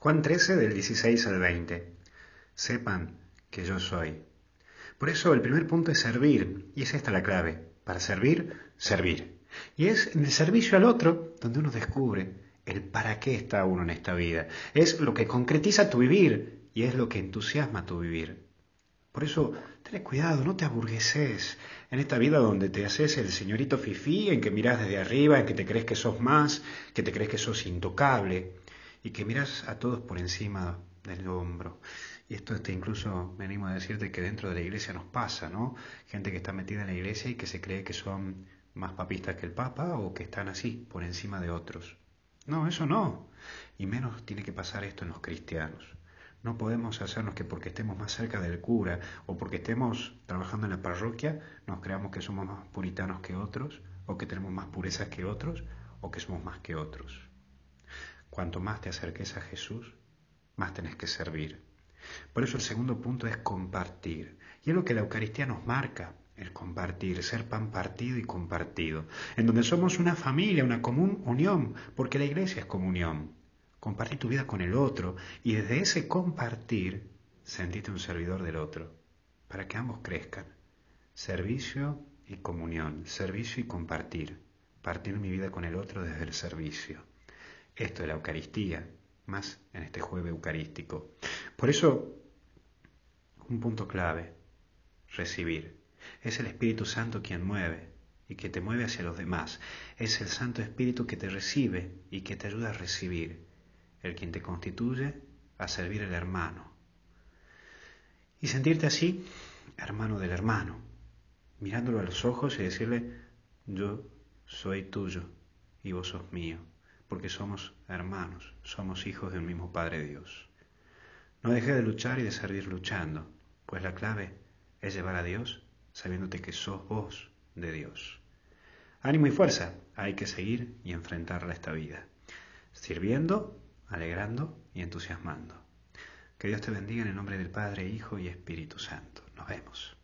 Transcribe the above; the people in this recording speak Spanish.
Juan 13 del 16 al 20. Sepan que yo soy. Por eso el primer punto es servir, y es esta la clave. Para servir, servir. Y es en el servicio al otro donde uno descubre el para qué está uno en esta vida. Es lo que concretiza tu vivir y es lo que entusiasma tu vivir. Por eso, ten cuidado, no te aburgueses en esta vida donde te haces el señorito fifí, en que miras desde arriba, en que te crees que sos más, que te crees que sos intocable y que miras a todos por encima del hombro. Y esto este, incluso venimos a decirte que dentro de la iglesia nos pasa, ¿no? Gente que está metida en la iglesia y que se cree que son más papistas que el Papa o que están así, por encima de otros. No, eso no. Y menos tiene que pasar esto en los cristianos. No podemos hacernos que porque estemos más cerca del cura o porque estemos trabajando en la parroquia nos creamos que somos más puritanos que otros o que tenemos más purezas que otros o que somos más que otros. Cuanto más te acerques a Jesús, más tenés que servir. Por eso el segundo punto es compartir. Y es lo que la Eucaristía nos marca, el compartir, ser pan partido y compartido, en donde somos una familia, una común unión, porque la iglesia es comunión. Compartir tu vida con el otro y desde ese compartir sentirte un servidor del otro, para que ambos crezcan. Servicio y comunión, servicio y compartir, partir mi vida con el otro desde el servicio. Esto es la Eucaristía, más en este jueves eucarístico. Por eso, un punto clave, recibir. Es el Espíritu Santo quien mueve y que te mueve hacia los demás. Es el Santo Espíritu que te recibe y que te ayuda a recibir. El quien te constituye a servir al hermano. Y sentirte así, hermano del hermano, mirándolo a los ojos y decirle, yo soy tuyo y vos sos mío porque somos hermanos, somos hijos del mismo Padre Dios. No dejes de luchar y de servir luchando, pues la clave es llevar a Dios sabiéndote que sos vos de Dios. Ánimo y fuerza, hay que seguir y enfrentarla esta vida, sirviendo, alegrando y entusiasmando. Que Dios te bendiga en el nombre del Padre, Hijo y Espíritu Santo. Nos vemos.